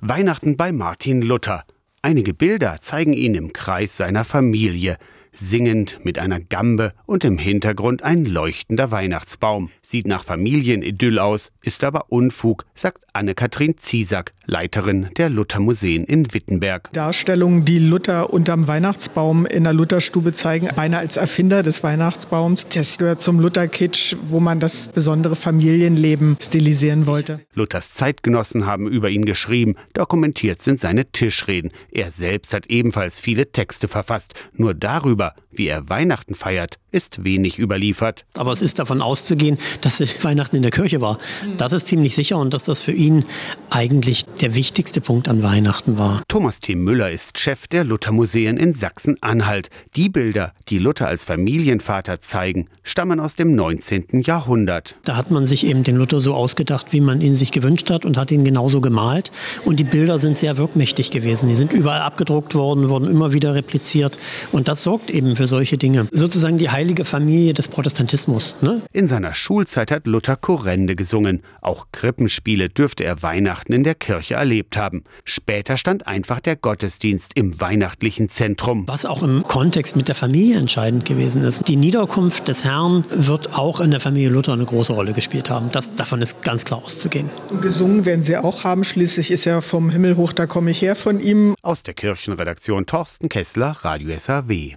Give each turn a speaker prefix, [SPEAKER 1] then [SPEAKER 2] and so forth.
[SPEAKER 1] Weihnachten bei Martin Luther. Einige Bilder zeigen ihn im Kreis seiner Familie singend mit einer Gambe und im Hintergrund ein leuchtender Weihnachtsbaum. Sieht nach Familienidyll aus, ist aber Unfug, sagt Anne-Kathrin Ziesack, Leiterin der Luther-Museen in Wittenberg.
[SPEAKER 2] Darstellungen, die Luther unterm Weihnachtsbaum in der Lutherstube zeigen, beinahe als Erfinder des Weihnachtsbaums. Das gehört zum Luther-Kitsch, wo man das besondere Familienleben stilisieren wollte.
[SPEAKER 1] Luthers Zeitgenossen haben über ihn geschrieben, dokumentiert sind seine Tischreden. Er selbst hat ebenfalls viele Texte verfasst. Nur darüber, wie er Weihnachten feiert, ist wenig überliefert.
[SPEAKER 3] Aber es ist davon auszugehen, dass Weihnachten in der Kirche war. Das ist ziemlich sicher und dass das für ihn eigentlich der wichtigste Punkt an Weihnachten war.
[SPEAKER 1] Thomas T. Müller ist Chef der Luther-Museen in Sachsen-Anhalt. Die Bilder, die Luther als Familienvater zeigen, stammen aus dem 19. Jahrhundert.
[SPEAKER 3] Da hat man sich eben den Luther so ausgedacht, wie man ihn sich gewünscht hat und hat ihn genauso gemalt. Und die Bilder sind sehr wirkmächtig gewesen. Die sind überall abgedruckt worden, wurden immer wieder repliziert. Und das sorgt eben für solche Dinge. Sozusagen die heilige Familie des Protestantismus. Ne?
[SPEAKER 1] In seiner Schulzeit hat Luther Korrende gesungen. Auch Krippenspiele dürfte er Weihnachten in der Kirche erlebt haben. Später stand einfach der Gottesdienst im weihnachtlichen Zentrum.
[SPEAKER 3] Was auch im Kontext mit der Familie entscheidend gewesen ist. Die Niederkunft des Herrn wird auch in der Familie Luther eine große Rolle gespielt haben. Das, davon ist ganz klar auszugehen.
[SPEAKER 2] Gesungen werden sie auch haben. Schließlich ist ja vom Himmel hoch, da komme ich her von ihm.
[SPEAKER 1] Aus der Kirchenredaktion Torsten Kessler, Radio SAW.